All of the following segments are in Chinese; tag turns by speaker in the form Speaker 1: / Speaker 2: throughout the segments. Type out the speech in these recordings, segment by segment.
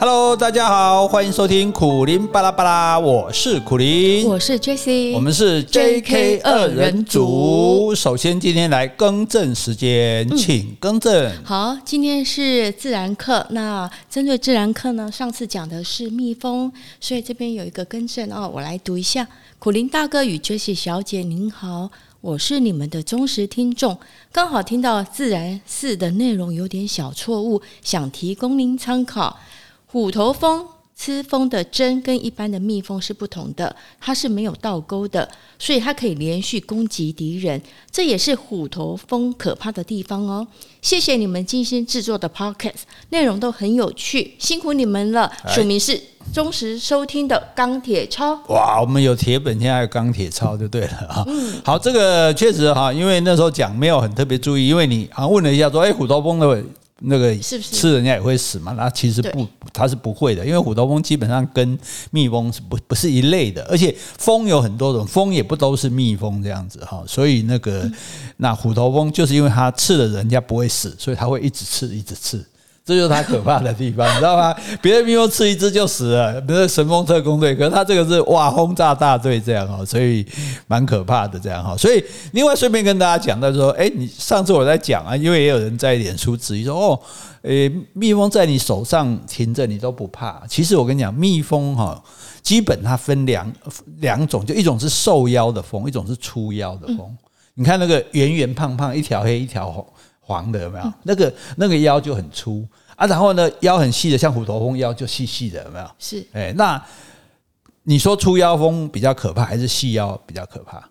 Speaker 1: Hello，大家好，欢迎收听苦苓巴拉巴拉，我是苦苓，
Speaker 2: 我是 Jessie，
Speaker 1: 我们是 JK 二人组。首先，今天来更正时间，请更正。
Speaker 2: 嗯。好，今天是自然课，那针对自然课呢，上次讲的是蜜蜂，所以这边有一个更正哦，我来读一下：苦苓大哥与 Jessie 小姐，您好，我是你们的忠实听众，刚好听到自然四的内容有点小错误，想提供您参考。虎头蜂吃蜂的针跟一般的蜜蜂是不同的，它是没有倒钩的，所以它可以连续攻击敌人，这也是虎头蜂可怕的地方哦。谢谢你们精心制作的 podcast，内容都很有趣，辛苦你们了。署名是忠实收听的钢铁超。
Speaker 1: 哇，我们有铁本，现在还有钢铁超就对了啊。好，这个确实哈，因为那时候讲没有很特别注意，因为你啊问了一下说，哎，虎头蜂的。那个吃人家也会死嘛？那其实不，它是不会的，因为虎头蜂基本上跟蜜蜂是不不是一类的，而且蜂有很多种，蜂也不都是蜜蜂这样子哈。所以那个那虎头蜂就是因为它吃了人家不会死，所以它会一直吃，一直吃。这就是它可怕的地方，你知道吗？别的蜜蜂吃一只就死了，比如神风特攻队，可是它这个是哇轰炸大队这样哈，所以蛮可怕的这样哈。所以另外顺便跟大家讲到说，哎，你上次我在讲啊，因为也有人在脸书质疑说，哦，诶，蜜蜂在你手上停着你都不怕。其实我跟你讲，蜜蜂哈，基本它分两两种，就一种是瘦腰的蜂，一种是粗腰的蜂。你看那个圆圆胖胖，一条黑一条红。黄的有没有？那个那个腰就很粗啊，然后呢腰很细的，像虎头蜂腰就细细的，有没有？
Speaker 2: 是，
Speaker 1: 哎，那你说粗腰蜂比较可怕，还是细腰比较可怕？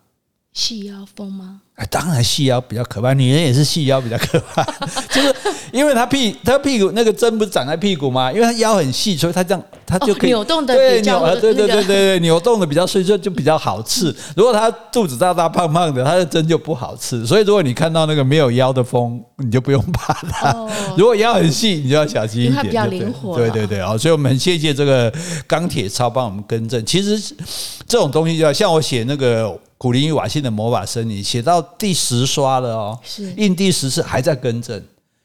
Speaker 2: 细腰蜂吗？
Speaker 1: 哎，当然细腰比较可怕，女人也是细腰比较可怕，就是因为她屁她屁股那个针不是长在屁股吗？因为她腰很细，所以她这样她就可以、
Speaker 2: 哦、扭动的比较
Speaker 1: 对，对对对对对，扭动的比较所以就就比较好刺。如果她肚子大大胖胖的，她的针就不好刺。所以如果你看到那个没有腰的蜂，你就不用怕它。哦、如果腰很细，你就要小心一点。
Speaker 2: 它比较灵活。
Speaker 1: 对对对，哦，所以我们很谢谢这个钢铁超帮我们更正。其实这种东西就要像我写那个。苦苓与瓦信的魔法森林写到第十刷了哦，是印第十次还在更正，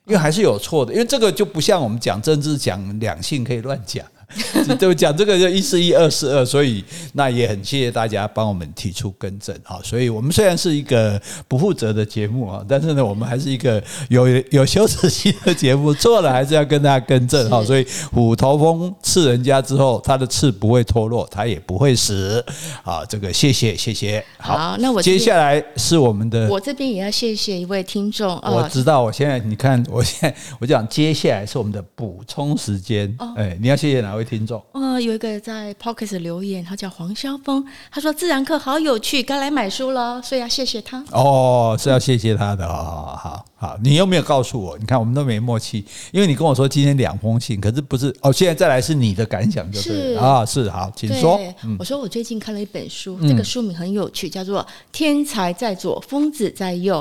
Speaker 1: 因为还是有错的，因为这个就不像我们讲政治、讲两性可以乱讲。就讲这个就一是一，二是二，所以那也很谢谢大家帮我们提出更正哈。所以我们虽然是一个不负责的节目啊，但是呢，我们还是一个有 有羞耻心的节目，错了还是要跟大家更正哈。所以虎头蜂刺人家之后，它的刺不会脱落，它也不会死。好，这个谢谢谢谢。
Speaker 2: 好，那我
Speaker 1: 接下来是我们的，
Speaker 2: 我这边也要谢谢一位听众。
Speaker 1: 我知道，我现在你看，我现在我讲接下来是我们的补充时间。哎，你要谢谢哪位？听众，
Speaker 2: 呃，有一个在 Podcast 留言，他叫黄霄峰，他说自然课好有趣，该来买书了，所以要谢谢他。
Speaker 1: 哦，是要谢谢他的，好好好好，你又没有告诉我，你看我们都没默契，因为你跟我说今天两封信，可是不是哦，现在再来是你的感想就对了啊，是好，请说。
Speaker 2: 我说我最近看了一本书，这个书名很有趣，叫做《天才在左，疯子在右》。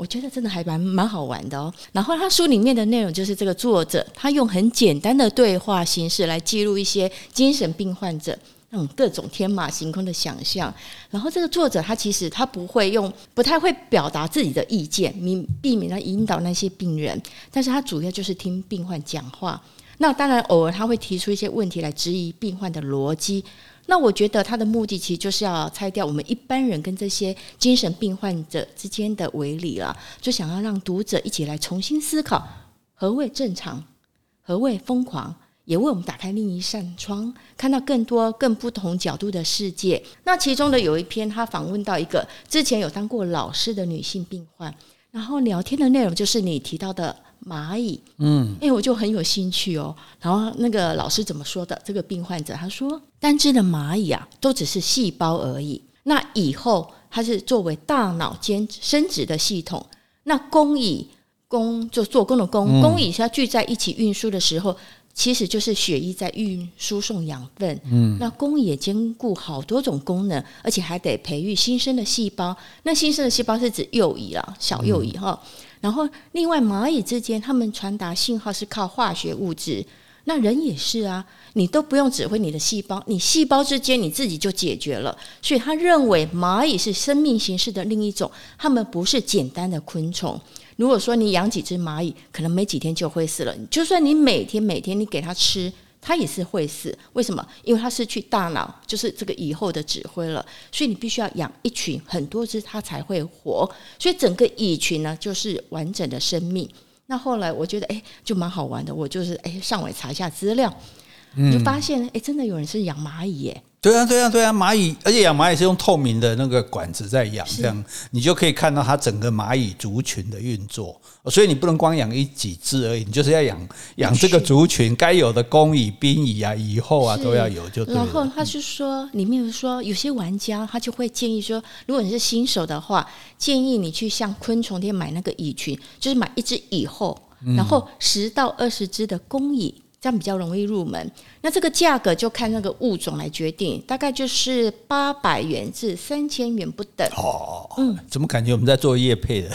Speaker 2: 我觉得真的还蛮蛮好玩的哦。然后他书里面的内容就是这个作者，他用很简单的对话形式来记录一些精神病患者那种各种天马行空的想象。然后这个作者他其实他不会用，不太会表达自己的意见，避避免他引导那些病人。但是他主要就是听病患讲话。那当然偶尔他会提出一些问题来质疑病患的逻辑。那我觉得他的目的其实就是要拆掉我们一般人跟这些精神病患者之间的围篱了，就想要让读者一起来重新思考何谓正常，何谓疯狂，也为我们打开另一扇窗，看到更多更不同角度的世界。那其中的有一篇，他访问到一个之前有当过老师的女性病患，然后聊天的内容就是你提到的。蚂蚁，嗯，哎，我就很有兴趣哦。然后那个老师怎么说的？这个病患者他说，单只的蚂蚁啊，都只是细胞而已。那以后它是作为大脑间生殖的系统。那工蚁工就做工的工，工蚁它聚在一起运输的时候，其实就是血液在运输送养分。嗯，那工蚁也兼顾好多种功能，而且还得培育新生的细胞。那新生的细胞是指幼蚁啦，小幼蚁哈。然后，另外蚂蚁之间，它们传达信号是靠化学物质。那人也是啊，你都不用指挥你的细胞，你细胞之间你自己就解决了。所以他认为蚂蚁是生命形式的另一种，它们不是简单的昆虫。如果说你养几只蚂蚁，可能没几天就会死了。就算你每天每天你给它吃，它也是会死。为什么？因为它失去大脑，就是这个蚁后的指挥了。所以你必须要养一群很多只，它才会活。所以整个蚁群呢，就是完整的生命。那后来我觉得，哎，就蛮好玩的。我就是哎，上网查一下资料，就发现，哎，真的有人是养蚂蚁耶。
Speaker 1: 对啊，对啊，对啊，蚂蚁，而且养蚂蚁是用透明的那个管子在养，这样你就可以看到它整个蚂蚁族群的运作。所以你不能光养一几只而已，你就是要养养这个族群该有的工蚁、兵蚁啊、蚁后啊都要有，就。
Speaker 2: 然后他是说，里面说有些玩家他就会建议说，如果你是新手的话，建议你去向昆虫店买那个蚁群，就是买一只蚁后，然后十到二十只的工蚁。这样比较容易入门，那这个价格就看那个物种来决定，大概就是八百元至三千元不等。
Speaker 1: 哦，嗯，怎么感觉我们在做业配的？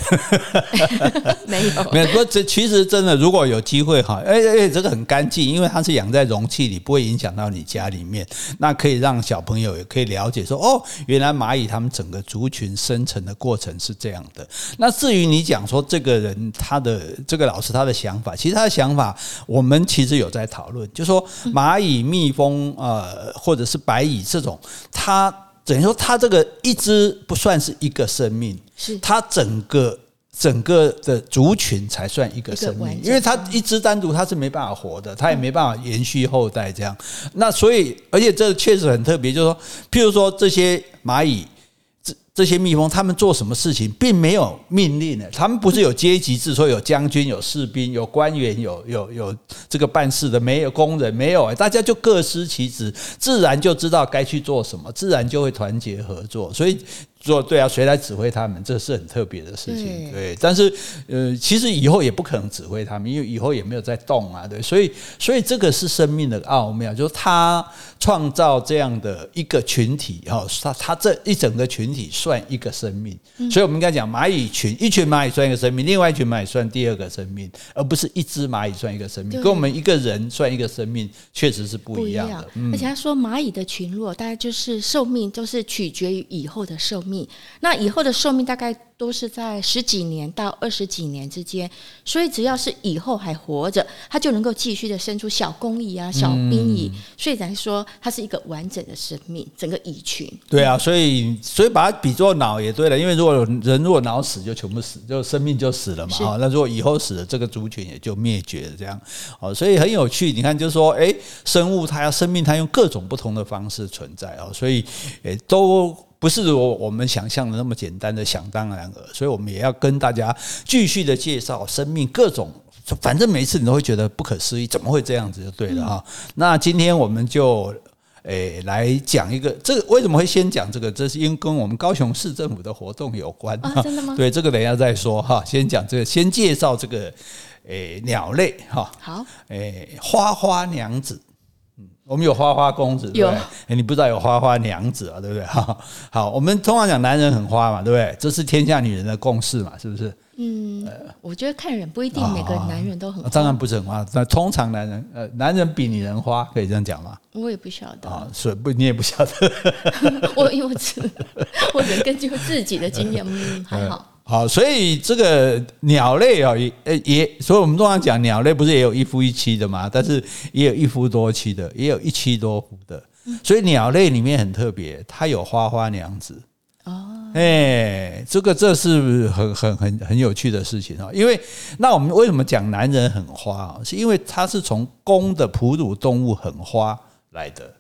Speaker 2: 没有，
Speaker 1: 没有。不过这其实真的，如果有机会哈，哎哎，这个很干净，因为它是养在容器里，不会影响到你家里面。那可以让小朋友也可以了解说，哦，原来蚂蚁它们整个族群生成的过程是这样的。那至于你讲说这个人他的这个老师他的想法，其实他的想法，我们其实有。在讨论，就是说蚂蚁、蜜蜂，呃，或者是白蚁这种，它等于说它这个一只不算是一个生命，是它整个整个的族群才算一个生命，因为它一只单独它是没办法活的，它也没办法延续后代这样。那所以，而且这确实很特别，就是说，譬如说这些蚂蚁。这些蜜蜂，他们做什么事情，并没有命令的。他们不是有阶级制，说有将军、有士兵、有官员、有有有这个办事的，没有工人，没有。大家就各司其职，自然就知道该去做什么，自然就会团结合作。所以。说对啊，谁来指挥他们？这是很特别的事情，对。但是，呃，其实以后也不可能指挥他们，因为以后也没有在动啊，对。所以，所以这个是生命的奥妙，就是他创造这样的一个群体，哈，他他这一整个群体算一个生命。所以我们应该讲蚂蚁群，一群蚂蚁算一个生命，另外一群蚂蚁算第二个生命，而不是一只蚂蚁算一个生命，跟我们一个人算一个生命确实是不一样的。
Speaker 2: 而且他说蚂蚁的群落大概就是寿命都是取决于以后的寿命。那以后的寿命大概都是在十几年到二十几年之间，所以只要是以后还活着，它就能够继续的生出小工蚁啊、小兵蚁，所以来说它是一个完整的生命，整个蚁群。
Speaker 1: 对啊，所以所以把它比作脑也对了，因为如果人如果脑死就全部死，就生命就死了嘛。啊，那如果以后死了，这个族群也就灭绝了。这样，哦，所以很有趣。你看，就是说，哎，生物它要生命，它用各种不同的方式存在哦，所以，诶，都。不是我我们想象的那么简单的想当然尔，所以我们也要跟大家继续的介绍生命各种，反正每一次你都会觉得不可思议，怎么会这样子就对了哈。那今天我们就诶来讲一个，这个为什么会先讲这个？这是因为跟我们高雄市政府的活动有关
Speaker 2: 啊？真的吗？
Speaker 1: 对，这个等一下再说哈。先讲这个，先介绍这个诶鸟类哈。
Speaker 2: 好，
Speaker 1: 诶花花娘子。我们有花花公子，对不对？欸，你不知道有花花娘子啊，对不对？哈，好，我们通常讲男人很花嘛，对不对？这是天下女人的共识嘛，是不是？
Speaker 2: 嗯，我觉得看人不一定每个男人都很花，
Speaker 1: 当然不是很花。那通常男人，呃，男人比女人花，可以这样讲吗？
Speaker 2: 我也不晓得啊，
Speaker 1: 所以不，你也不晓得。
Speaker 2: 我因为只我只 根据自己的经验，嗯，还好。
Speaker 1: 好，所以这个鸟类啊，也也，所以我们通常讲鸟类不是也有一夫一妻的嘛？但是也有一夫多妻的，也有一妻多夫的。所以鸟类里面很特别，它有花花娘子。哦，哎，这个这是很很很很有趣的事情啊。因为那我们为什么讲男人很花啊？是因为它是从公的哺乳动物很花来的。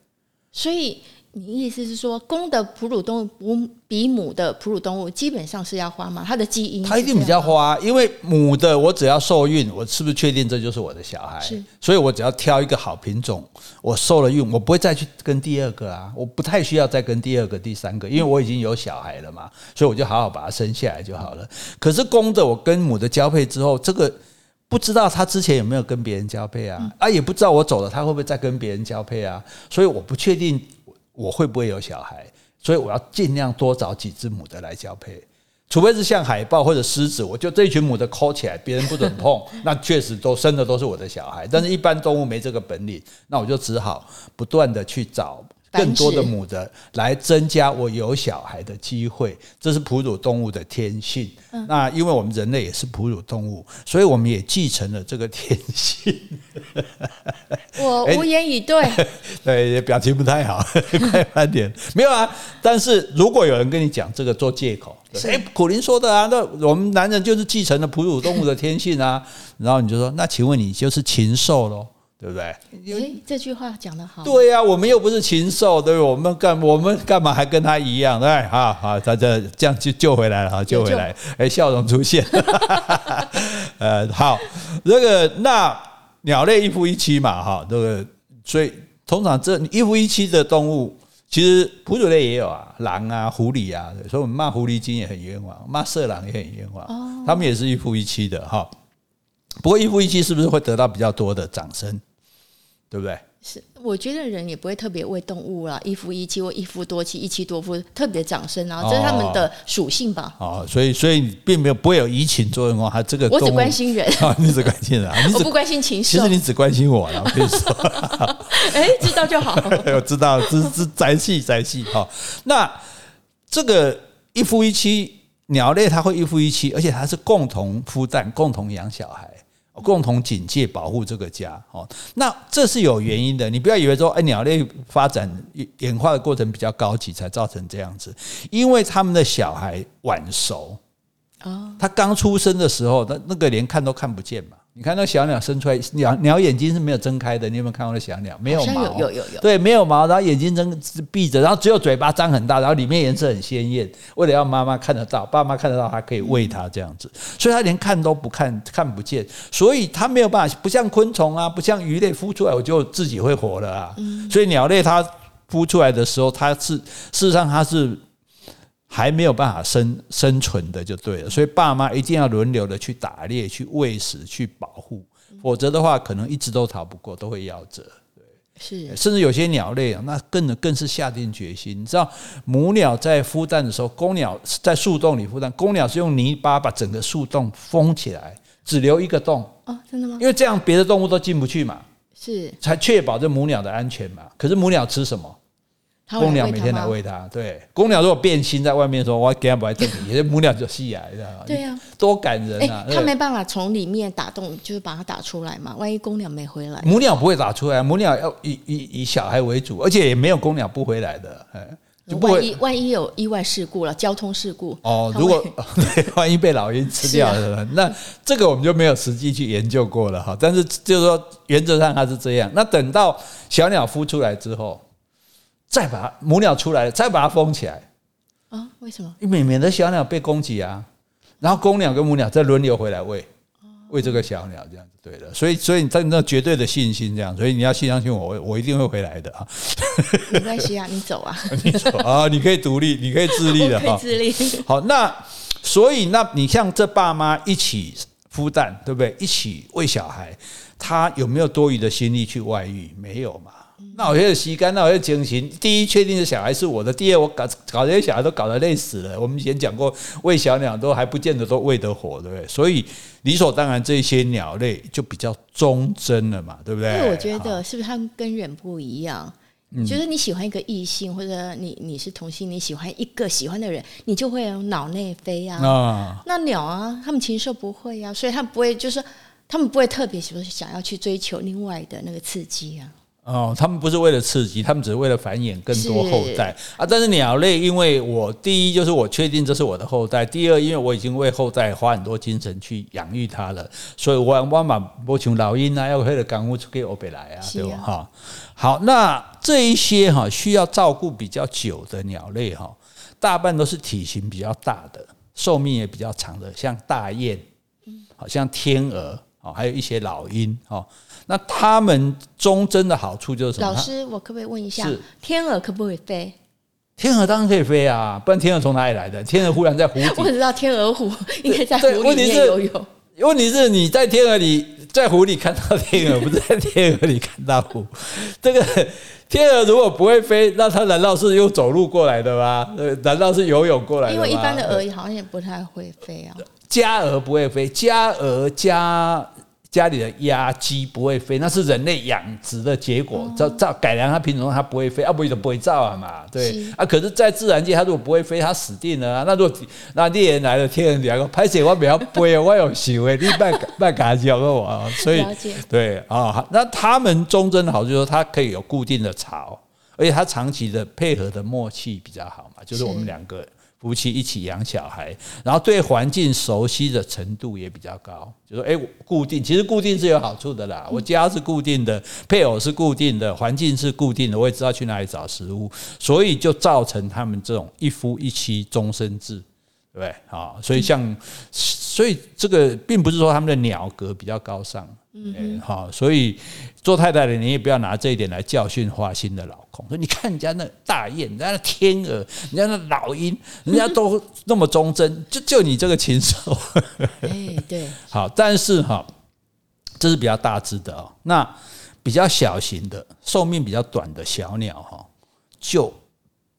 Speaker 2: 所以。你意思是说，公的哺乳动物比母的哺乳动物基本上是要花吗？它的基因
Speaker 1: 它一定比较花，因为母的我只要受孕，我是不是确定这就是我的小孩？是，所以我只要挑一个好品种，我受了孕，我不会再去跟第二个啊，我不太需要再跟第二个、第三个，因为我已经有小孩了嘛，所以我就好好把它生下来就好了。可是公的，我跟母的交配之后，这个不知道他之前有没有跟别人交配啊？啊，也不知道我走了，他会不会再跟别人交配啊？所以我不确定。我会不会有小孩？所以我要尽量多找几只母的来交配，除非是像海豹或者狮子，我就这一群母的抠起来，别人不准碰，那确实都生的都是我的小孩。但是一般动物没这个本领，那我就只好不断的去找更多的母的来增加我有小孩的机会，这是哺乳动物的天性。嗯、那因为我们人类也是哺乳动物，所以我们也继承了这个天性。
Speaker 2: 我无言以对，欸、
Speaker 1: 对，表情不太好，快慢点。没有啊，但是如果有人跟你讲这个做借口，谁，苦林说的啊，那我们男人就是继承了哺乳动物的天性啊，然后你就说，那请问你就是禽兽喽？对不对？
Speaker 2: 哎，这句话讲得好。
Speaker 1: 对呀、啊，我们又不是禽兽，对不对？我们干我们干嘛还跟他一样？对，好好，他这这样就救回来了，救回来，哎，笑容出现。呃，好，这个那鸟类一夫一妻嘛，哈，这个所以通常这一夫一妻的动物，其实哺乳类也有啊，狼啊、狐狸啊，所以我们骂狐狸精也很冤枉，骂色狼也很冤枉，哦、他们也是一夫一妻的哈。不过一夫一妻是不是会得到比较多的掌声？对不对？
Speaker 2: 是，我觉得人也不会特别为动物啦，一夫一妻或一夫多妻、一妻多夫特别掌声啊，这是他们的属性吧。
Speaker 1: 哦，所以所以并没有不会有移情作用哦。他这个
Speaker 2: 我 只关心人啊，
Speaker 1: 你只关心人，你
Speaker 2: 我不关心禽兽。
Speaker 1: 其实你只关心我了，我跟你说。
Speaker 2: 哎，知道就好。
Speaker 1: 我知道，这这宅气宅气哈。那这个一夫一妻鸟类，它会一夫一妻，而且它是共同孵蛋、共同养小孩。共同警戒、保护这个家，哦，那这是有原因的。你不要以为说，哎，鸟类发展演化的过程比较高级，才造成这样子。因为他们的小孩晚熟，啊，他刚出生的时候，那那个连看都看不见嘛。你看那小鸟生出来，鸟鸟眼睛是没有睁开的。你有没有看过那小鸟？没有毛，
Speaker 2: 有有有有。对，
Speaker 1: 没有毛，然后眼睛睁闭着，然后只有嘴巴张很大，然后里面颜色很鲜艳，为了要妈妈看得到，爸妈看得到，还可以喂它这样子。所以它连看都不看，看不见，所以它没有办法，不像昆虫啊，不像鱼类孵出来我就自己会活了啊。所以鸟类它孵出来的时候，它是事实上它是。还没有办法生生存的就对了，所以爸妈一定要轮流的去打猎、去喂食、去保护，否则的话，可能一直都逃不过，都会夭折。对，是，甚至有些鸟类啊，那更更是下定决心。你知道，母鸟在孵蛋的时候，公鸟在树洞里孵蛋，公鸟是用泥巴把整个树洞封起来，只留一个洞。
Speaker 2: 哦，真的吗？
Speaker 1: 因为这样别的动物都进不去嘛，
Speaker 2: 是，
Speaker 1: 才确保这母鸟的安全嘛。可是母鸟吃什么？公鸟每天来喂它，对。公鸟如果变心在外面说，我给它摆这里，母鸟就吸来，知道吗？
Speaker 2: 对呀，
Speaker 1: 多感人啊！
Speaker 2: 它没办法从里面打洞，就是把它打出来嘛。万一公鸟没回来，
Speaker 1: 母鸟不会打出来，母鸟要以以以小孩为主，而且也没有公鸟不回来的。
Speaker 2: 万一万一有意外事故了，交通事故
Speaker 1: 哦，如果 对，万一被老鹰吃掉了，那这个我们就没有实际去研究过了哈。但是就是说，原则上它是这样。那等到小鸟孵出来之后。再把母鸟出来了，再把它封起来
Speaker 2: 啊？为什么？
Speaker 1: 因为免得小鸟被攻击啊。然后公鸟跟母鸟再轮流回来喂喂这个小鸟，这样子对的。所以，所以你在那绝对的信心这样，所以你要信相信我，我一定会回来的啊。
Speaker 2: 没关系啊，你走啊，
Speaker 1: 你走啊，你可以独立，你可以自立的哈。
Speaker 2: 自立。
Speaker 1: 好，那所以那你像这爸妈一起孵蛋，对不对？一起喂小孩，他有没有多余的心力去外遇？没有嘛。那我觉得吸干，那我就惊醒。第一，确定是小孩是我的；第二，我搞搞这些小孩都搞得累死了。我们以前讲过，喂小鸟都还不见得都喂得活，对不对？所以理所当然，这些鸟类就比较忠贞了嘛，对不对？
Speaker 2: 因为我觉得是不是他们跟人不一样？就是你喜欢一个异性，或者你你是同性，你喜欢一个喜欢的人，你就会有脑内飞啊。那鸟啊，他们禽兽不会啊，所以他们不会，就是他们不会特别说想要去追求另外的那个刺激啊。
Speaker 1: 哦，他们不是为了刺激，他们只是为了繁衍更多后代啊。但是鸟类，因为我第一就是我确定这是我的后代，第二因为我已经为后代花很多精神去养育它了，所以我我嘛不像老鹰啊，要为了赶我出给欧北来啊，对吧？哈，好，那这一些哈需要照顾比较久的鸟类哈，大半都是体型比较大的，寿命也比较长的，像大雁，好像天鹅啊，还有一些老鹰哈。那他们忠贞的好处就是什么？
Speaker 2: 老师，我可不可以问一下，天鹅可不可以飞？
Speaker 1: 天鹅当然可以飞啊，不然天鹅从哪里来的？天鹅忽然在湖底，
Speaker 2: 我知道天鹅湖应该在湖里面游泳。
Speaker 1: 问题是你在天鹅里，在湖里看到天鹅，不是在天鹅里看到湖。这个天鹅如果不会飞，那它难道是用走路过来的吗？呃，难道是游泳过来的吗？
Speaker 2: 因为一般的鹅好像也不太会飞啊。
Speaker 1: 家鹅不会飞，家鹅家。家里的鸭鸡不会飞，那是人类养殖的结果，照照改良它品种，它不会飞，啊不会就不会造啊嘛，对啊。可是，在自然界，它如果不会飞，它死定了啊。那如果那猎人来了，天人两个拍谢我比较飞，我有行为，你卖卖卡教给我，所以对啊。那他们忠贞好，就是说它可以有固定的巢，而且它长期的配合的默契比较好嘛，就是我们两个。夫妻一起养小孩，然后对环境熟悉的程度也比较高。就说，哎，固定，其实固定是有好处的啦。我家是固定的，配偶是固定的，环境是固定的，我也知道去哪里找食物，所以就造成他们这种一夫一妻终身制，对不对？好，所以像，所以这个并不是说他们的鸟格比较高尚。嗯，好，所以做太太的你也不要拿这一点来教训花心的老公。说你看人家那大雁，人家那天鹅，人家那老鹰，人家都那么忠贞，就就你这个禽兽。
Speaker 2: 哎，对，
Speaker 1: 好，但是哈，这是比较大只的哦。那比较小型的，寿命比较短的小鸟哈，就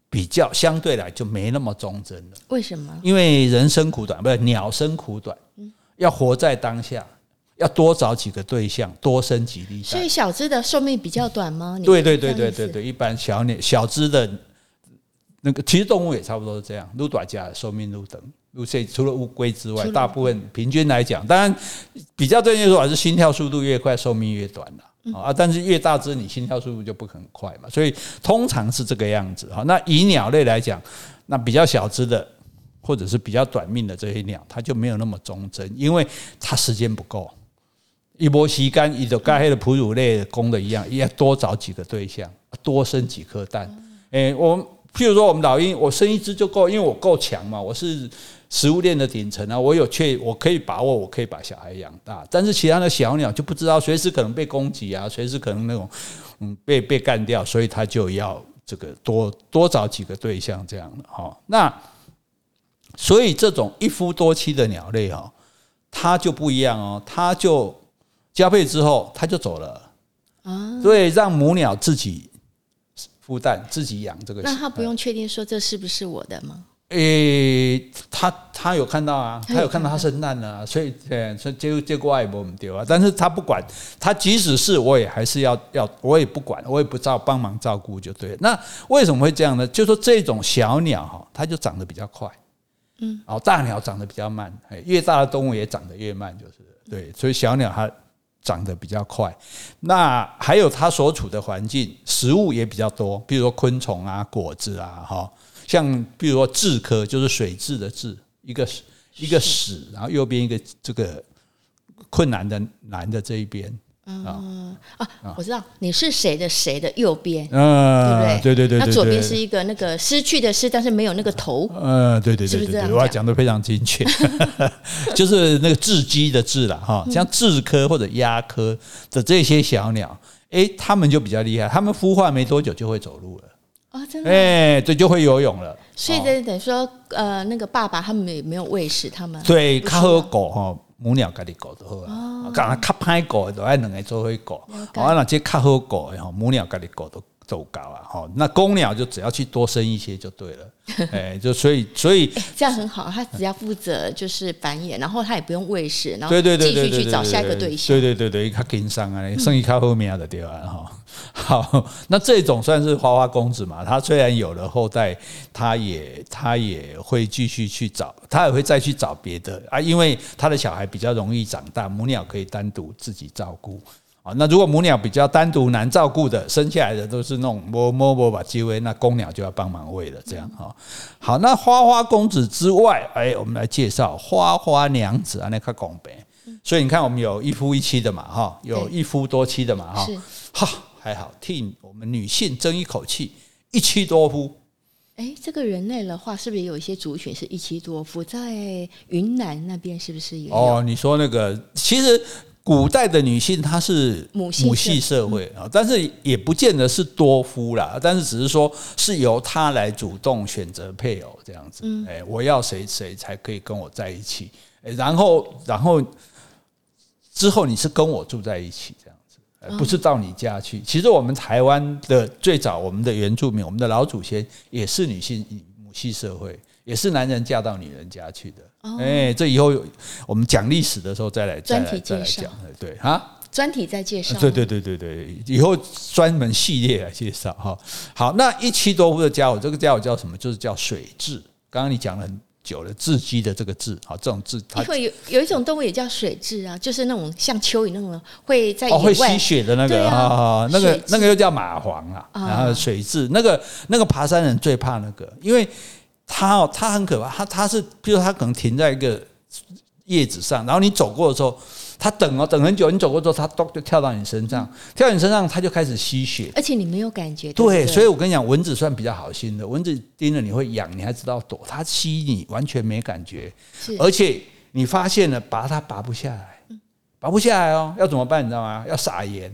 Speaker 1: 比较相对来就没那么忠贞了。
Speaker 2: 为什么？
Speaker 1: 因为人生苦短，不是鸟生苦短，要活在当下。要多找几个对象，多生几粒蛋。
Speaker 2: 所以小只的寿命比较短吗？
Speaker 1: 对对对对对对，一般小鸟小只的，那个其实动物也差不多是这样，鹿短家寿命鹿等鹿这除了乌龟之外，大部分平均来讲，当然比较正确说法是心跳速度越快，寿命越短了啊。但是越大只，你心跳速度就不很快嘛，所以通常是这个样子哈。那以鸟类来讲，那比较小只的或者是比较短命的这些鸟，它就没有那么忠贞，因为它时间不够。一波吸干，一就盖黑的哺乳类公的一样，也要多找几个对象，多生几颗蛋。诶，我譬如说我们老鹰，我生一只就够，因为我够强嘛，我是食物链的顶层啊，我有确，我可以把握，我可以把小孩养大。但是其他的小鸟就不知道，随时可能被攻击啊，随时可能那种嗯被被干掉，所以它就要这个多多找几个对象这样的哈。那所以这种一夫多妻的鸟类哈，它就不一样哦，它就。交配之后，它就走了啊，所以让母鸟自己孵蛋，自己养这个。
Speaker 2: 那他不用确定说这是不是我的吗？
Speaker 1: 诶、欸，他他有看到啊，他有看到他生蛋了，所以呃，所以结结果也不丢啊。但是他不管，他即使是我也还是要要，我也不管，我也不照帮忙照顾就对了。那为什么会这样呢？就说这种小鸟哈，它就长得比较快，嗯，然后大鸟长得比较慢，越大的动物也长得越慢，就是对，所以小鸟它。长得比较快，那还有它所处的环境，食物也比较多，比如说昆虫啊、果子啊，哈，像比如说雉科，就是水蛭的蛭，一个一个屎，然后右边一个这个困难的难的这一边。
Speaker 2: 嗯啊，我知道你是谁的谁的右边，嗯，对不对？对对对，那左边是一个那个失去的失，但是没有那个头。
Speaker 1: 嗯，对对对对对，我要讲的非常精确，就是那个雉鸡的雉了哈，像雉科或者鸭科的这些小鸟，哎，他们就比较厉害，他们孵化没多久就会走路了。
Speaker 2: 哦，真的？
Speaker 1: 哎，对，就会游泳了。
Speaker 2: 所以等等于说，呃，那个爸爸他们没没有喂食他们？
Speaker 1: 对，看和狗哈。母鸟家己顾就好啊，讲啊较歹顾就爱两个做伙顾，啊那即较好顾的吼，母鸟家己顾都足够啊，吼，那公鸟就只要去多生一些就对了，哎，就所以所以
Speaker 2: 这样很好，他只要负责就是繁衍，然后他也不用喂食，然后继续去找下一个对象，
Speaker 1: 对对对对，它跟上啊，生意靠后面的对吧？哈。好，那这种算是花花公子嘛？他虽然有了后代，他也他也会继续去找，他也会再去找别的啊，因为他的小孩比较容易长大，母鸟可以单独自己照顾啊。那如果母鸟比较单独难照顾的，生下来的都是那种摸摸摸把鸡喂，那公鸟就要帮忙喂了。这样哈，好，那花花公子之外，哎，我们来介绍花花娘子啊，那个拱呗。所以你看，我们有一夫一妻的嘛，哈，有一夫多妻的嘛，哈，哈。还好，替我们女性争一口气，一妻多夫。
Speaker 2: 哎，这个人类的话，是不是也有一些族群是一妻多夫？在云南那边是不是也有？
Speaker 1: 哦，你说那个，其实古代的女性她是母系社会啊，但是也不见得是多夫啦，但是只是说是由她来主动选择配偶这样子。哎，我要谁谁才可以跟我在一起？然后然后之后你是跟我住在一起这样子。不是到你家去。其实我们台湾的最早，我们的原住民，我们的老祖先也是女性母系社会，也是男人嫁到女人家去的。哎、欸，这以后我们讲历史的时候再来再来再来讲。对啊，
Speaker 2: 专题再介绍。
Speaker 1: 对对对对对，以后专门系列来介绍哈。好，那一妻多夫的家伙，这个家伙叫什么？就是叫水蛭。刚刚你讲了很久了，雉鸡的这个雉，好，这种雉它
Speaker 2: 会有有一种动物也叫水蛭啊，就是那种像蚯蚓那种会在野外、
Speaker 1: 哦、会吸血的那个啊，啊，那个那个又叫蚂蟥啊，然后水蛭那个那个爬山人最怕那个，因为。它哦，它很可怕。它它是，比如它可能停在一个叶子上，然后你走过的时候，它等哦，等很久。你走过之后，它咚就跳到你身上，跳到你身上，它就开始吸血，
Speaker 2: 而且你没有感觉。对，
Speaker 1: 所以我跟你讲，蚊子算比较好心的，蚊子叮了你会痒，你还知道躲，它吸你完全没感觉。而且你发现了，拔它拔不下来，拔不下来哦，要怎么办？你知道吗？要撒盐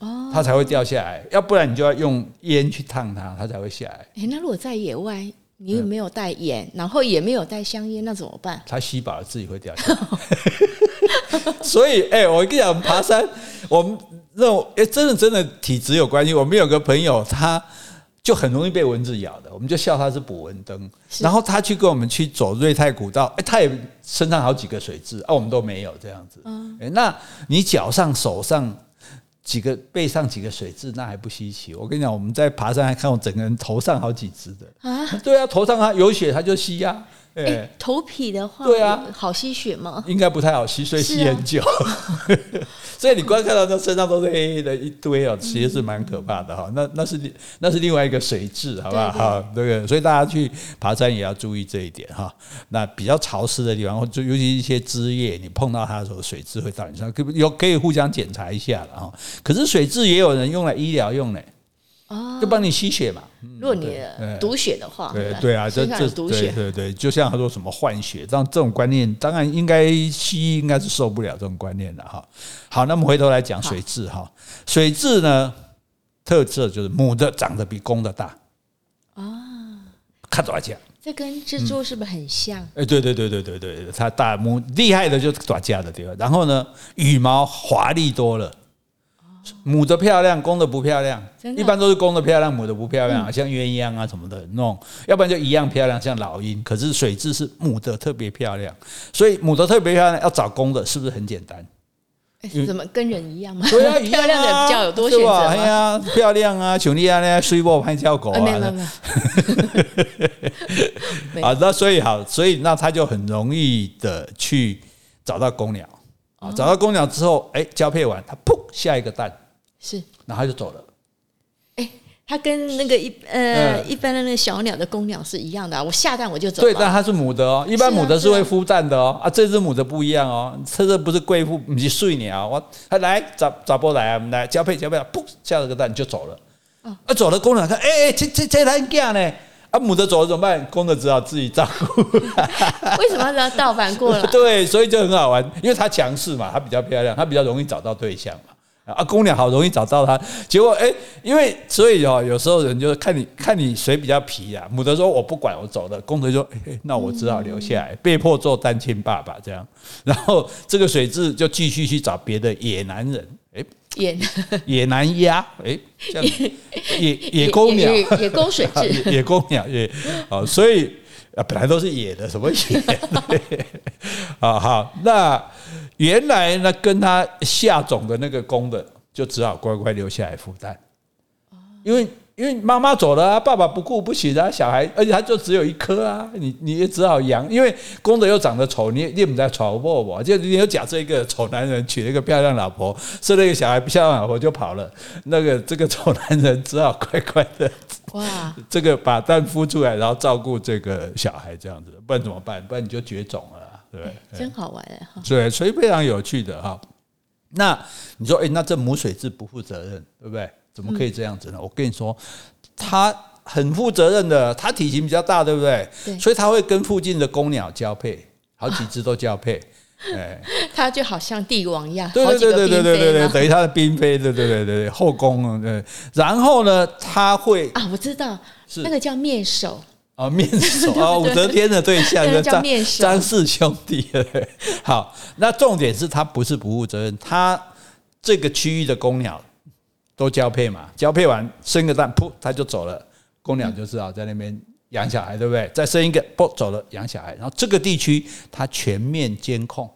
Speaker 1: 哦，它才会掉下来。要不然你就要用烟去烫它，它才会下来。
Speaker 2: 诶，那如果在野外？你又没有带盐，然后也没有带香烟，那怎么办？
Speaker 1: 他吸饱了自己会掉下来。所以，哎、欸，我跟你讲，爬山，我们那种，哎、欸，真的真的体质有关系。我们有个朋友，他就很容易被蚊子咬的，我们就笑他是捕蚊灯。然后他去跟我们去走瑞泰古道，哎、欸，他也身上好几个水蛭，啊，我们都没有这样子。嗯，哎，那你脚上、手上。几个背上几个水渍，那还不稀奇。我跟你讲，我们在爬山还看到整个人头上好几只的啊。对啊，头上啊有血，他就吸呀、啊。哎、欸，
Speaker 2: 头皮的话，
Speaker 1: 对啊，
Speaker 2: 好吸血吗？
Speaker 1: 应该不太好吸，所以吸很久。啊、所以你光看到它身上都是黑黑的一堆哦，其实是蛮可怕的哈。那那是那是另外一个水质，好不好？好，对不对？所以大家去爬山也要注意这一点哈。那比较潮湿的地方，或者尤其一些枝叶，你碰到它的时候，水质会到你身上，可有可以互相检查一下了哈。可是水质也有人用来医疗用的。哦，就帮你吸血嘛。
Speaker 2: 如果你毒血的话，
Speaker 1: 对对啊，这这对对对，就像他说什么换血，这样这种观念，当然应该西医应该是受不了这种观念的哈。好，那么回头来讲水蛭哈，水蛭呢特色就是母的长得比公的大啊，看多少钱？
Speaker 2: 这跟蜘蛛是不是很像？
Speaker 1: 哎，对对对对对对，它大母厉害的就是爪架的地方，然后呢，羽毛华丽多了。母的漂亮，公的不漂亮。一般都是公的漂亮，母的不漂亮，像鸳鸯啊什么的那种，要不然就一样漂亮，像老鹰。可是水蛭是母的特别漂亮，所以母的特别漂亮，要找公的，是不是很简单？
Speaker 2: 怎么跟人一样吗？
Speaker 1: 对啊，
Speaker 2: 漂亮的比较有多选择吗？
Speaker 1: 哎呀，漂亮啊，兄弟啊，那水波拍叫狗啊。没有没有。啊，那所以好，所以那他就很容易的去找到公鸟。啊，找到公鸟之后，哎，交配完，它噗下一个蛋，是，然后它就走了。
Speaker 2: 哎，它跟那个一呃一般的那个小鸟的公鸟是一样的，啊我下蛋我就走。
Speaker 1: 对，但它是母的哦，一般母的是会孵蛋的哦。啊，这只母的不一样哦，这只不是贵妇，不是睡鸟，我它来找找波来啊，来交配交配，噗下了个蛋就走了。啊，走了，公鸟看，哎哎，这这这来干呢？啊，母的走了怎么办？公的只好自己照顾。
Speaker 2: 为什么要倒反过来？
Speaker 1: 对，所以就很好玩，因为它强势嘛，它比较漂亮，它比较容易找到对象嘛。啊，公鸟好容易找到它，结果哎，因为所以哦，有时候人就是看你看你谁比较皮啊。母的说：“我不管，我走了。”公的说：“那我只好留下来，被迫做单亲爸爸这样。”然后这个水蛭就继续去找别的野男人。哎，野野南鸭，哎，野野沟鸟，
Speaker 2: 野公水蛭，
Speaker 1: 野公鸟，野啊，所以啊，本来都是野的，什么野？啊，好，那。原来呢，跟他下种的那个公的，就只好乖乖留下来孵蛋，因为因为妈妈走了啊，爸爸不顾不行啊，小孩，而且他就只有一颗啊，你你也只好养，因为公的又长得丑，你你不在丑不不，就你又假设一个丑男人娶了一个漂亮老婆，生了一个小孩，漂亮老婆就跑了，那个这个丑男人只好乖乖的哇，这个把蛋孵出来，然后照顾这个小孩这样子，不然怎么办？不然你就绝种了。对，
Speaker 2: 真好玩哈！
Speaker 1: 对，所以非常有趣的哈。那你说，哎，那这母水蛭不负责任，对不对？怎么可以这样子呢？我跟你说，他很负责任的，他体型比较大，对不对？对，所以他会跟附近的公鸟交配，好几只都交配。哎，
Speaker 2: 它就好像帝王一样，
Speaker 1: 对对对对对对对，等于他的嫔妃，对对对对对，后宫对。然后呢，他会
Speaker 2: 啊，我知道，是那个叫面首。
Speaker 1: 啊，面首 啊，武则天的对象就张张氏兄弟。好，那重点是他不是不负责任，他这个区域的公鸟都交配嘛，交配完生个蛋，噗，它就走了，公鸟就知道在那边养小孩，对不对？再生一个，噗走了养小孩，然后这个地区它全面监控。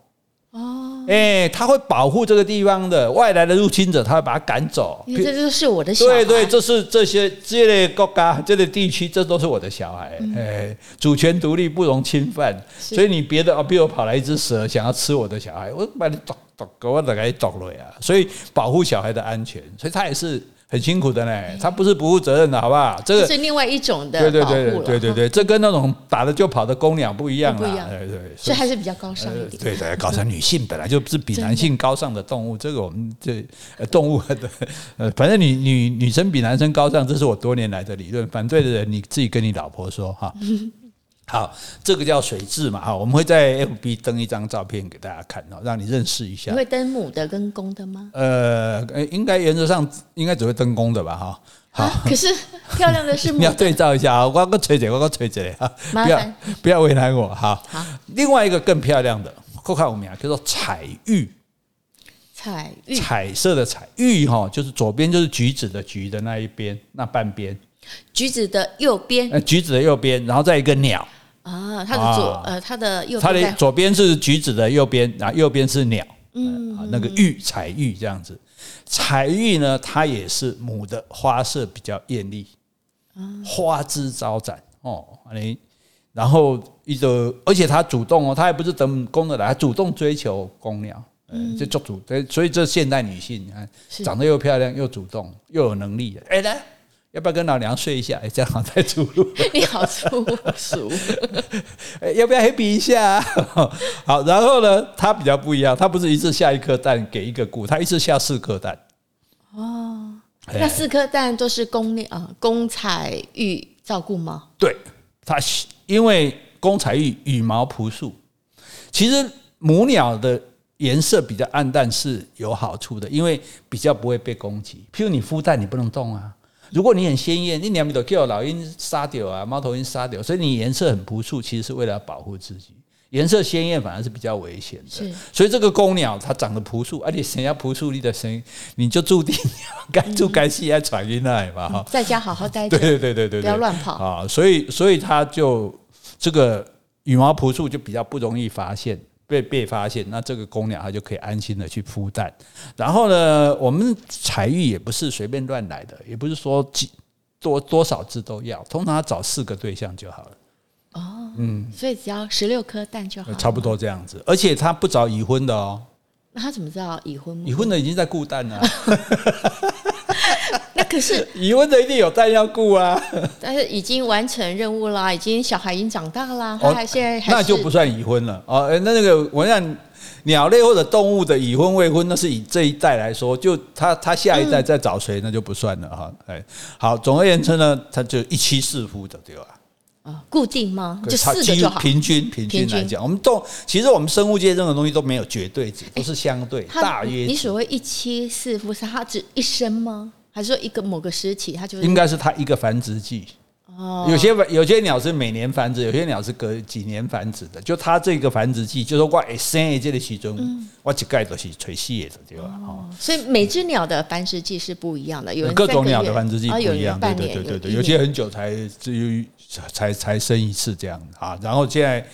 Speaker 1: 哦，哎，他会保护这个地方的外来的入侵者，他会把他赶走。
Speaker 2: 因为这就是我的小孩。
Speaker 1: 对对，这是这些这些国家、这些地区，这都是我的小孩。哎，主权独立，不容侵犯。所以你别的啊，比如跑来一只蛇，想要吃我的小孩，我把你剁剁，我给你剁了呀。所以保护小孩的安全，所以他也是。很辛苦的呢，他不是不负责任的，好不好？这个
Speaker 2: 是另外一种的
Speaker 1: 对对对对对对，这跟那种打了就跑的公鸟不一样了，对对，
Speaker 2: 所以还是比较高尚一点。
Speaker 1: 对对，高尚。女性本来就是比男性高尚的动物，这个我们这动物的 呃，反正女女女生比男生高尚，这是我多年来的理论。反对的人你自己跟你老婆说哈。好，这个叫水蛭嘛，哈，我们会在 FB 登一张照片给大家看，哦，让你认识一下。
Speaker 2: 你会登母的跟公的吗？
Speaker 1: 呃，应该原则上应该只会登公的吧，哈。好，
Speaker 2: 可是 漂亮的是母的。
Speaker 1: 你要对照一下啊，我个锤姐，我个锤姐哈，不要不要为难我哈。好，另外一个更漂亮的，扣看我们啊，叫做彩玉。
Speaker 2: 彩玉，
Speaker 1: 彩色的彩玉哈，就是左边就是橘子的橘的那一边那半边，
Speaker 2: 橘子的右边，
Speaker 1: 呃，橘子的右边，然后再一个鸟。
Speaker 2: 啊，它的左呃，它的右，
Speaker 1: 它的左边是橘子的右边，啊右边是鸟，嗯，啊，那个玉彩玉这样子，彩玉呢，它也是母的，花色比较艳丽，花枝招展哦，你然后一个，而且它主动哦，它也不是等公的来，它主动追求公鸟，嗯，就做主，所以这现代女性你看，长得又漂亮又主动又有能力的，哎来。要不要跟老娘睡一下？哎，这样好再出路。
Speaker 2: 你好粗俗。
Speaker 1: 要不要 happy 一下？好，然后呢，它比较不一样，它不是一次下一颗蛋给一个菇，它一次下四颗蛋。
Speaker 2: 哦，那四颗蛋都是公鸟啊，公彩玉照顾吗？
Speaker 1: 对，它因为公彩玉羽毛朴素，其实母鸟的颜色比较暗淡是有好处的，因为比较不会被攻击。譬如你孵蛋，你不能动啊。如果你很鲜艳，你两米都叫老鹰杀掉啊，猫头鹰杀掉，所以你颜色很朴素，其实是为了保护自己。颜色鲜艳反而是比较危险的。所以这个公鸟它长得朴素，而且想要朴素你的声音，你就注定该住该死要传进来嘛哈。
Speaker 2: 在家好好待着，
Speaker 1: 对对对对对，
Speaker 2: 不要乱跑
Speaker 1: 啊。所以所以它就这个羽毛朴素就比较不容易发现。被被发现，那这个公鸟它就可以安心的去孵蛋。然后呢，我们彩玉也不是随便乱来的，也不是说几多多少只都要，通常找四个对象就好了。
Speaker 2: 哦，嗯，所以只要十六颗蛋就好了，
Speaker 1: 差不多这样子。而且他不找已婚的哦。
Speaker 2: 那他怎么知道已婚？
Speaker 1: 已婚的已经在顾蛋了。
Speaker 2: 那可是
Speaker 1: 已婚的一定有蛋要顾啊，
Speaker 2: 但是已经完成任务啦，已经小孩已经长大啦，他还现在还
Speaker 1: 那就不算已婚了哦。那那个我想鸟类或者动物的已婚未婚，那是以这一代来说，就他他下一代再找谁那就不算了哈。哎，好，总而言之呢，他就一妻四夫的对吧？
Speaker 2: 啊，固定吗？就四个就好。
Speaker 1: 平均平均来讲，我们动其实我们生物界任何东西都没有绝对值，都是相对大约。
Speaker 2: 你所谓一妻四夫，是他指一生吗？还是说一个某个时期，它就是
Speaker 1: 应该是它一个繁殖季。哦，有些有些鸟是每年繁殖，有些鸟是隔几年繁殖的。就它这个繁殖季，就是我生的这个时阵，我一概都是垂细的，对吧？哦，
Speaker 2: 所以每只鸟的繁殖季是不一样的，有
Speaker 1: 各种鸟的繁殖季不一样，对对对对对，有些很久才至于才才生一次这样啊。然后现在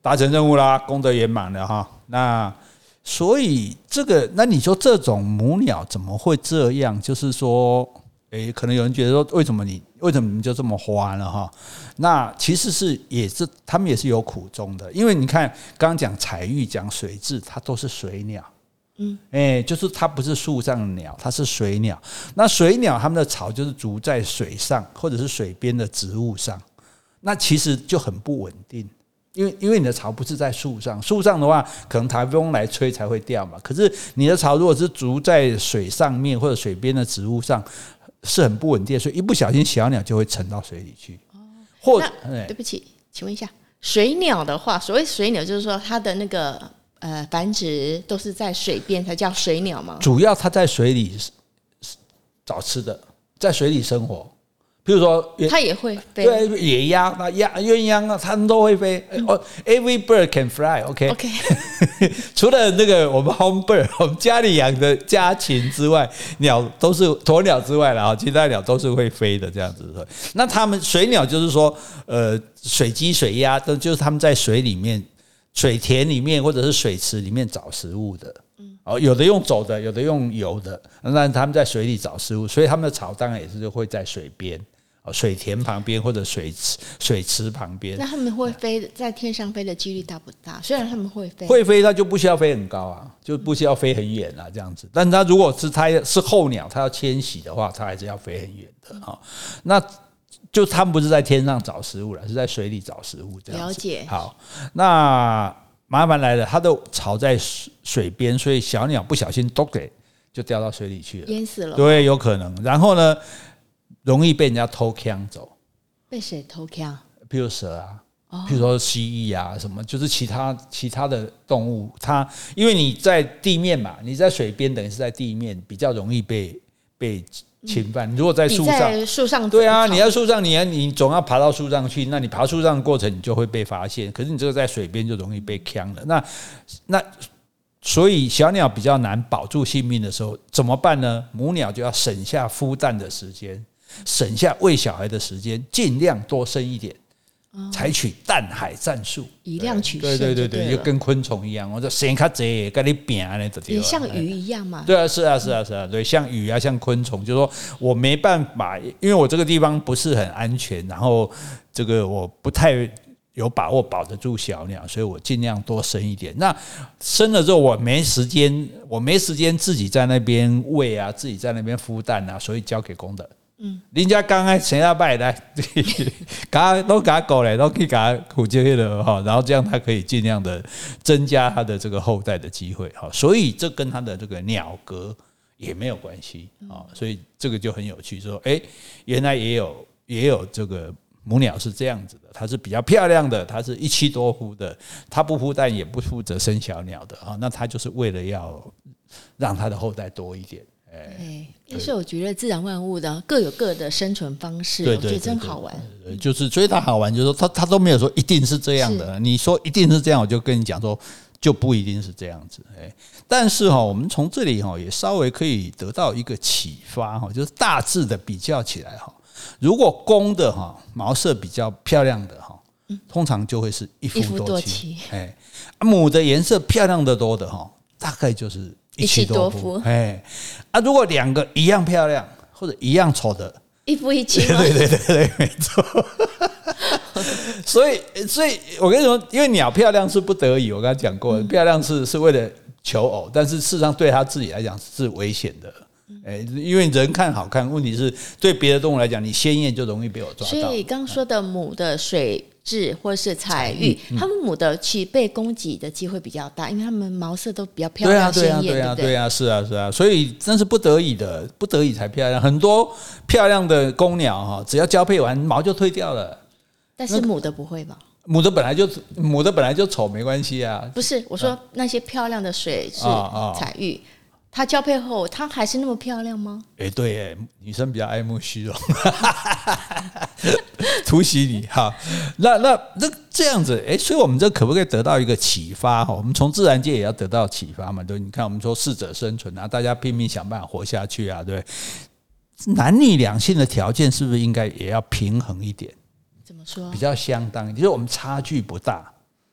Speaker 1: 达成任务啦，功德圆满了哈，那。所以这个，那你说这种母鸟怎么会这样？就是说，诶，可能有人觉得说，为什么你为什么你们就这么花了？哈，那其实是也是他们也是有苦衷的，因为你看刚刚讲彩玉讲水质，它都是水鸟，嗯，诶，就是它不是树上的鸟，它是水鸟。那水鸟它们的巢就是筑在水上或者是水边的植物上，那其实就很不稳定。因为因为你的巢不是在树上，树上的话可能台风来吹才会掉嘛。可是你的巢如果是筑在水上面或者水边的植物上，是很不稳定，所以一不小心小鸟就会沉到水里去。哦，或者
Speaker 2: 对不起，请问一下，水鸟的话，所谓水鸟就是说它的那个呃繁殖都是在水边才叫水鸟吗？
Speaker 1: 主要它在水里找吃的，在水里生活。比如说，
Speaker 2: 它也会飞。
Speaker 1: 对，野鸭、那鸭、鸳鸯啊，它们都会飞。哦、嗯 oh,，Every bird can fly，OK？OK。Okay? Okay. 除了那个我们 home bird，我们家里养的家禽之外，鸟都是鸵鸟之外，然后其他鸟都是会飞的这样子。那它们水鸟就是说，呃，水鸡、水鸭都就是它们在水里面、水田里面或者是水池里面找食物的。哦，有的用走的，有的用游的。那他们在水里找食物，所以他们的巢当然也是会在水边，哦，水田旁边或者水池、水池旁边。
Speaker 2: 那他们会飞在天上飞的几率大不大？虽然他们会飞，
Speaker 1: 会飞，它就不需要飞很高啊，就不需要飞很远啊，这样子。但它如果是它是候鸟，它要迁徙的话，它还是要飞很远的啊。那就他们不是在天上找食物了，是在水里找食物这样子。
Speaker 2: 了解。
Speaker 1: 好，那。麻烦来了，它都巢在水边，所以小鸟不小心都给就掉到水里去了，
Speaker 2: 淹死了。
Speaker 1: 对，有可能。然后呢，容易被人家偷抢走。
Speaker 2: 被谁偷抢？
Speaker 1: 比如蛇啊，比如说蜥蜴啊，什么，就是其他其他的动物。它因为你在地面嘛，你在水边，等于是在地面，比较容易被被。侵犯。如果在树上，
Speaker 2: 树上
Speaker 1: 对啊，你在树上，你要你总要爬到树上去。那你爬树上的过程，你就会被发现。可是你这个在水边就容易被呛了。那那所以小鸟比较难保住性命的时候怎么办呢？母鸟就要省下孵蛋的时间，省下喂小孩的时间，尽量多生一点。采取淡海战术，
Speaker 2: 以量取胜，
Speaker 1: 对对对对，就跟昆虫一样。我说先看这，跟你拼啊，那
Speaker 2: 也像鱼一样嘛。
Speaker 1: 对啊，是啊，是啊，是啊，对，像鱼啊，像昆虫，就是说我没办法，因为我这个地方不是很安全，然后这个我不太有把握保得住小鸟，所以我尽量多生一点。那生了之后，我没时间，我没时间自己在那边喂啊，自己在那边孵蛋啊，所以交给公的。嗯，人家刚刚前下拜来，刚都给他狗来，都可以给他苦接了哈，然后这样他可以尽量的增加他的这个后代的机会哈，所以这跟他的这个鸟格也没有关系啊，所以这个就很有趣，说哎，原来也有也有这个母鸟是这样子的，它是比较漂亮的，它是一妻多夫的，它不孵蛋也不负责生小鸟的啊，那它就是为了要让它的后代多一点。
Speaker 2: 哎，但是我觉得自然万物的各有各的生存方式，我觉得真好玩。
Speaker 1: 就是所以它好玩，就是说它它都没有说一定是这样的。你说一定是这样，我就跟你讲说就不一定是这样子。哎，但是哈，我们从这里哈也稍微可以得到一个启发哈，就是大致的比较起来哈，如果公的哈毛色比较漂亮的哈，通常就会是一夫多妻。哎，母的颜色漂亮的多的哈，大概就是。一妻多夫，哎，啊，如果两个一样漂亮或者一样丑的，
Speaker 2: 一夫一妻，
Speaker 1: 对对对对，没错。所以，所以我跟你说，因为鸟漂亮是不得已，我刚才讲过，嗯、漂亮是是为了求偶，但是事实上对他自己来讲是危险的。哎，因为人看好看，问题是对别的动物来讲，你鲜艳就容易被我抓到。
Speaker 2: 所以刚说的母的水雉或是彩玉，它们母的去被攻击的机会比较大，因为它们毛色都比较漂亮鲜艳，
Speaker 1: 对啊，对啊，是啊，是啊，所以那是不得已的，不得已才漂亮。很多漂亮的公鸟哈，只要交配完毛就退掉了。
Speaker 2: 但是母的不会吧？
Speaker 1: 母的本来就母的本来就丑，没关系啊。
Speaker 2: 不是，我说那些漂亮的水是、彩玉。她交配后，她还是那么漂亮吗？
Speaker 1: 哎、欸，对，哎，女生比较爱慕虚荣，突袭你哈。那那那这样子，哎，所以我们这可不可以得到一个启发哈？我们从自然界也要得到启发嘛？对，你看，我们说适者生存啊，大家拼命想办法活下去啊，对。男女两性的条件是不是应该也要平衡一点？
Speaker 2: 怎么说？
Speaker 1: 比较相当，就是我们差距不大。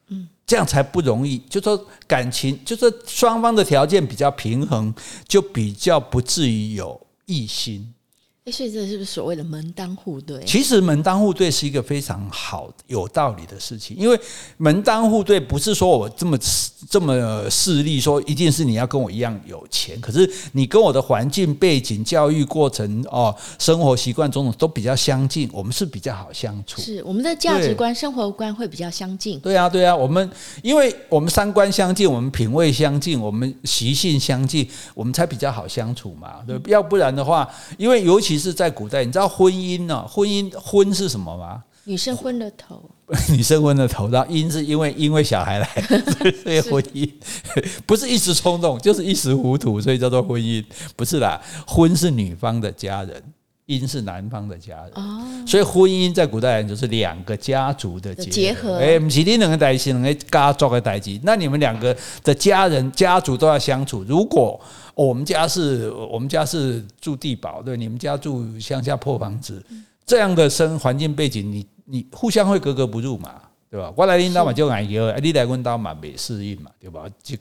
Speaker 1: 嗯。这样才不容易，就说感情，就说双方的条件比较平衡，就比较不至于有异心。
Speaker 2: 所以这是不是所谓的门当户对？
Speaker 1: 其实门当户对是一个非常好有道理的事情，因为门当户对不是说我这么这么势利，说一定是你要跟我一样有钱，可是你跟我的环境背景、教育过程哦、生活习惯种种都比较相近，我们是比较好相处。
Speaker 2: 是我们的价值观、生活观会比较相近。
Speaker 1: 对啊，对啊，我们因为我们三观相近，我们品味相近，我们习性相近，我们才比较好相处嘛。对，要不然的话，因为尤其。是在古代，你知道婚姻呢？婚姻婚是什么吗？
Speaker 2: 女生昏了头，
Speaker 1: 女生昏了头，然后因是因为因为小孩来，所以婚姻不是一时冲动，就是一时糊涂，所以叫做婚姻，不是啦。婚是女方的家人姻是男方的家人。哦，所以婚姻在古代人就是两个家族的结合。哎，不是你两个代际，两个家族的代际，那你们两个的家人家族都要相处。如果我们家是我们家是住地堡，对，你们家住乡下破房子，这样的生环境背景，你你互相会格格不入嘛。对吧？我来你家嘛就爱叫，你来我家嘛没适应嘛，对吧？就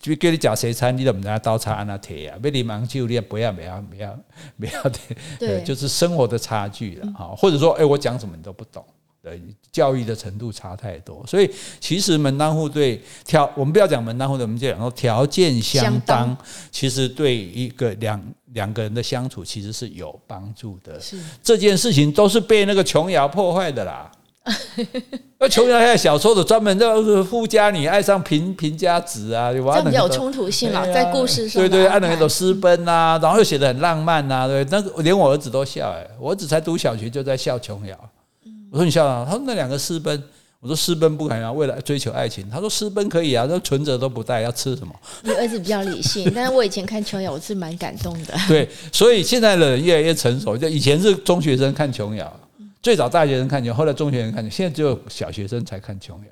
Speaker 1: 就叫你食西餐，你都唔知道刀叉安那摕啊，要你忙酒，你也不要不要不要不要的，对，就是生活的差距了哈。或者说，哎，我讲什么你都不懂，对，教育的程度差太多，所以其实门当户对条，我们不要讲门当户对，我们就讲说条件相当，其实对一个两两个人的相处其实是有帮助的。是这件事情都是被那个琼瑶破坏的啦。那琼瑶现在小说的专门就是富家女爱上贫贫家子啊，这样
Speaker 2: 比较有冲突性了，在故事上。
Speaker 1: 对对，按那个私奔呐、啊，然后又写的很浪漫呐、啊，对，那个连我儿子都笑哎，我儿子才读小学就在笑琼瑶。我说你笑啊？他说那两个私奔，我说私奔不可以啊，为了追求爱情。他说私奔可以啊，那存折都不带，要吃什么？
Speaker 2: 你儿子比较理性，但是我以前看琼瑶，我是蛮感动的。
Speaker 1: 对，所以现在的人越来越成熟，就以前是中学生看琼瑶。最早大学生看琼，后来中学生看琼，现在只有小学生才看琼瑶。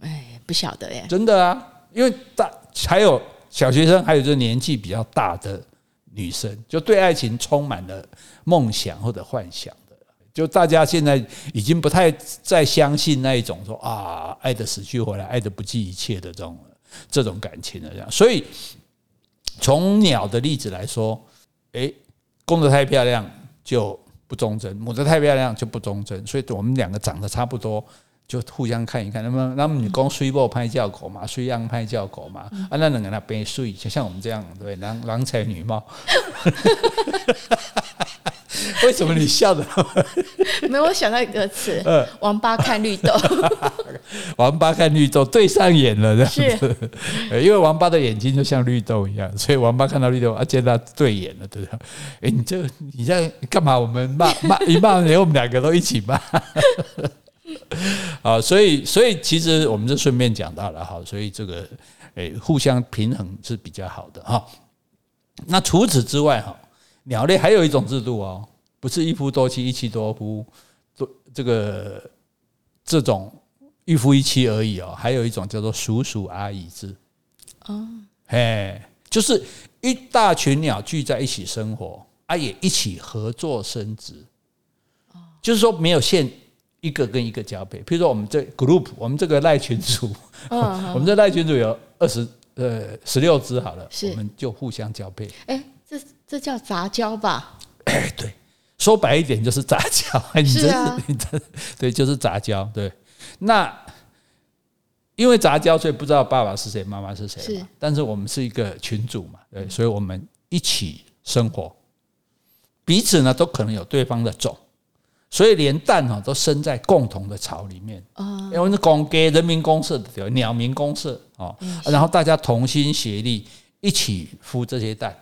Speaker 2: 哎，不晓得耶。
Speaker 1: 真的啊，因为大还有小学生，还有就是年纪比较大的女生，就对爱情充满了梦想或者幻想的。就大家现在已经不太再相信那一种说啊，爱的死去活来，爱的不计一切的这种这种感情了。这样，所以从鸟的例子来说，诶，公的太漂亮就。不忠贞，母的太漂亮就不忠贞，所以我们两个长得差不多，就互相看一看。那么，那么你讲水某拍叫狗嘛，水样拍叫狗嘛，啊，那两个那边睡，就像我们这样，对，郎郎才女貌。为什么你笑的？
Speaker 2: 没有，我想到一个词，王八看绿豆。
Speaker 1: 王八看绿豆，对上眼了，这样子。因为王八的眼睛就像绿豆一样，所以王八看到绿豆，啊，见它对眼了，对不对？哎，你这你在干嘛？我们骂骂一骂，连我们两个都一起骂。啊，所以所以其实我们就顺便讲到了哈，所以这个诶，互相平衡是比较好的哈。那除此之外哈，鸟类还有一种制度哦，不是一夫多妻、一妻多夫，多这个这种。一夫一妻而已哦，还有一种叫做叔叔阿姨制。哦，嘿，就是一大群鸟聚在一起生活，啊，也一起合作生殖，哦，就是说没有限一个跟一个交配，譬如说我们这 group，我们这个赖群组，我们这赖群组有二十呃十六只好了，我们就互相交配，
Speaker 2: 哎，这这叫杂交吧？
Speaker 1: 哎，对，说白一点就是杂交，你这是你这对，就是杂交，对。那因为杂交，所以不知道爸爸是谁，妈妈是谁。是，但是我们是一个群组嘛，对，所以我们一起生活，彼此呢都可能有对方的种，所以连蛋哈都生在共同的巢里面。啊，因为是公给人民公社的鸟民公社啊，然后大家同心协力一起孵这些蛋。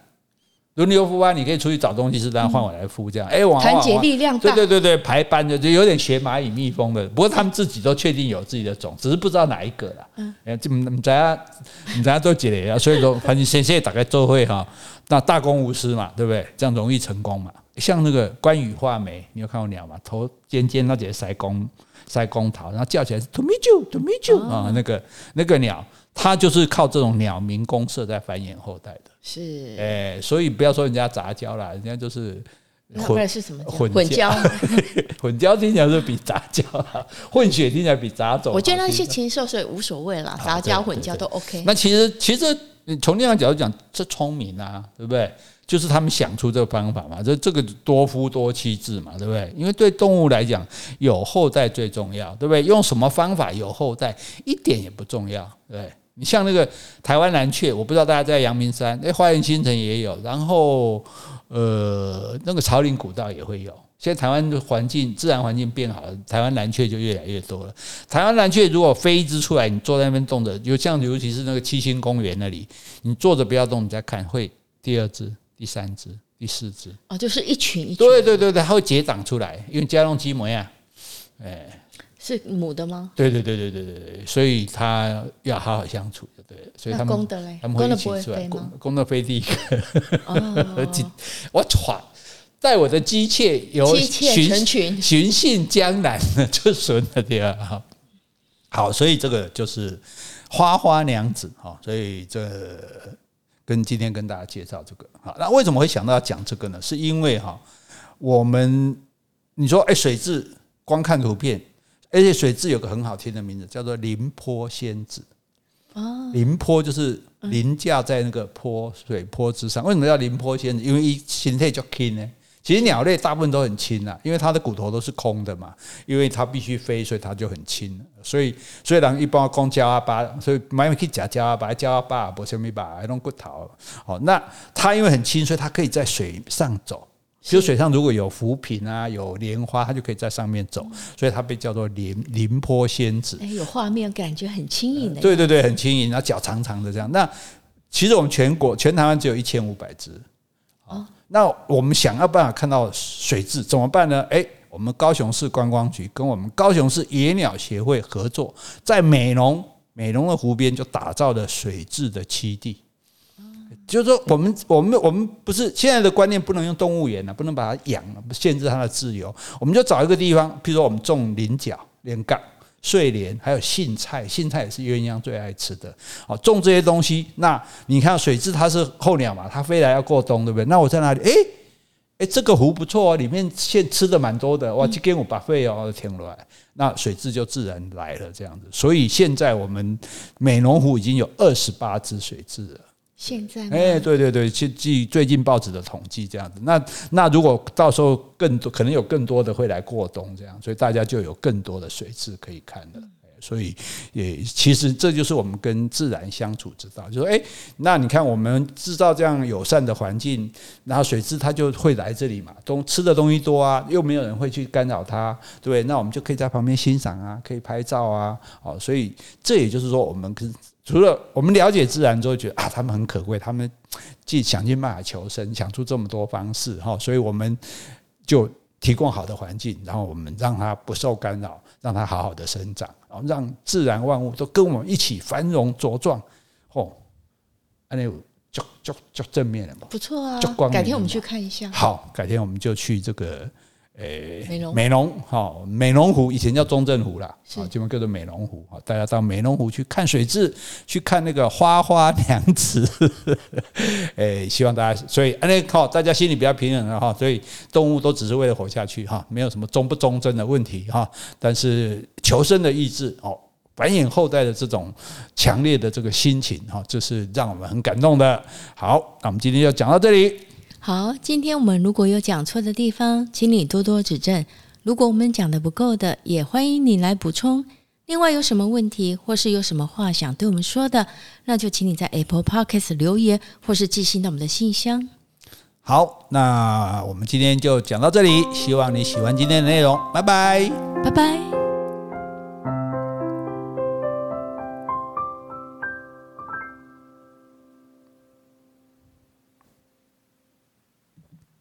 Speaker 1: 轮流孵啊，你可以出去找东西吃，然后换我来孵，这样。哎，往
Speaker 2: 团结力量大。
Speaker 1: 对对对对，排班的就有点学蚂蚁蜜蜂的，不过他们自己都确定有自己的种，只是不知道哪一个啦。嗯，哎，这么大家，大家都积累啊，所以说，反正先先打开做会哈，那大公无私嘛，对不对？这样容易成功嘛。像那个关羽画眉，你有看过鸟吗？头尖尖，那节塞公塞公桃，然后叫起来是 to meet you to meet you 啊，那个那个鸟。它就是靠这种鸟鸣公社在繁衍后代的，是，哎，所以不要说人家杂交啦，人家就是
Speaker 2: 混是什么混混交，
Speaker 1: 混交听起来是比杂交，混血听起来比杂种。
Speaker 2: 我觉得那些禽兽所以无所谓啦，杂交混交都 OK。
Speaker 1: 那其实其实从另外角度讲，这聪明啊，对不对？就是他们想出这个方法嘛，这这个多夫多妻制嘛，对不对？因为对动物来讲，有后代最重要，对不对？用什么方法有后代一点也不重要，对不对？你像那个台湾蓝雀，我不知道大家在阳明山，哎，花园新城也有，然后呃，那个草林古道也会有。现在台湾的环境，自然环境变好了，台湾蓝雀就越来越多了。台湾蓝雀如果飞一只出来，你坐在那边动着，就像尤其是那个七星公园那里，你坐着不要动，你再看，会第二只、第三只、第四只，
Speaker 2: 哦，就是一群一群。
Speaker 1: 对对对对，它会结长出来，因为家用鸡膜呀，哎。
Speaker 2: 是母的吗？
Speaker 1: 对对对对对对对，所以他要好好相处，对，所以他们
Speaker 2: 公的嘞，
Speaker 1: 他们会一起出来，公公的飞第一个，哦、我喘，待我的姬妾有
Speaker 2: 寻
Speaker 1: 寻衅江南的就损了点哈。好，所以这个就是花花娘子哈，所以这跟今天跟大家介绍这个好，那为什么会想到要讲这个呢？是因为哈，我们你说哎，水质光看图片，而且水蛭有个很好听的名字，叫做凌波仙子。哦，凌波就是凌驾在那个坡水坡之上。为什么叫凌波仙子？因为一形态就轻呢。其实鸟类大部分都很轻啊，因为它的骨头都是空的嘛，因为它必须飞，所以它就很轻。所以虽然一般讲鸟仔巴，所以买去吃鸟仔巴，鸟仔巴不什么巴，还弄骨头。好，那它因为很轻，所以它可以在水上走。其实水上如果有浮萍啊，有莲花，它就可以在上面走，所以它被叫做莲凌波仙子。
Speaker 2: 哎，有画面感觉很轻盈的。
Speaker 1: 对对对，很轻盈，然后脚长长的这样。那其实我们全国全台湾只有一千五百只。哦。那我们想要办法看到水质怎么办呢？哎，我们高雄市观光局跟我们高雄市野鸟协会合作，在美浓美浓的湖边就打造了水质的栖地。就是说，我们我们我们不是现在的观念，不能用动物园了，不能把它养了，限制它的自由。我们就找一个地方，譬如说我们种菱角、莲角。睡莲还有荇菜，荇菜也是鸳鸯最爱吃的。哦，种这些东西，那你看水蛭它是候鸟嘛，它飞来要过冬，对不对？那我在哪里？诶诶，这个湖不错哦，里面现吃的蛮多的。哇，就给我把肺哦停了，那水蛭就自然来了这样子。所以现在我们美浓湖已经有二十八只水蛭了。
Speaker 2: 现在，
Speaker 1: 哎，对对对，去记最近报纸的统计这样子，那那如果到时候更多，可能有更多的会来过冬这样，所以大家就有更多的水质可以看了。所以也其实这就是我们跟自然相处之道，就说哎，那你看我们制造这样友善的环境，然后水质它就会来这里嘛，东吃的东西多啊，又没有人会去干扰它，对不对？那我们就可以在旁边欣赏啊，可以拍照啊，哦，所以这也就是说我们跟。除了我们了解自然之后，觉得啊，他们很可贵，他们既想尽办法求生，想出这么多方式哈，所以我们就提供好的环境，然后我们让它不受干扰，让它好好的生长，然后让自然万物都跟我们一起繁荣茁壮，哦，那就就就正面了嘛，
Speaker 2: 不错啊，改天我们去看一下，
Speaker 1: 好，改天我们就去这个。诶，美浓美浓哈，美浓湖以前叫中正湖啦，啊，基本叫做美浓湖啊。大家到美浓湖去看水质，去看那个花花娘子。诶，希望大家，所以那靠大家心里比较平衡了哈。所以动物都只是为了活下去哈，没有什么忠不忠贞的问题哈。但是求生的意志哦，繁衍后代的这种强烈的这个心情哈，这是让我们很感动的。好，那我们今天就讲到这里。
Speaker 2: 好，今天我们如果有讲错的地方，请你多多指正。如果我们讲的不够的，也欢迎你来补充。另外，有什么问题或是有什么话想对我们说的，那就请你在 Apple Podcast 留言，或是寄信到我们的信箱。
Speaker 1: 好，那我们今天就讲到这里，希望你喜欢今天的内容。拜拜，
Speaker 2: 拜拜。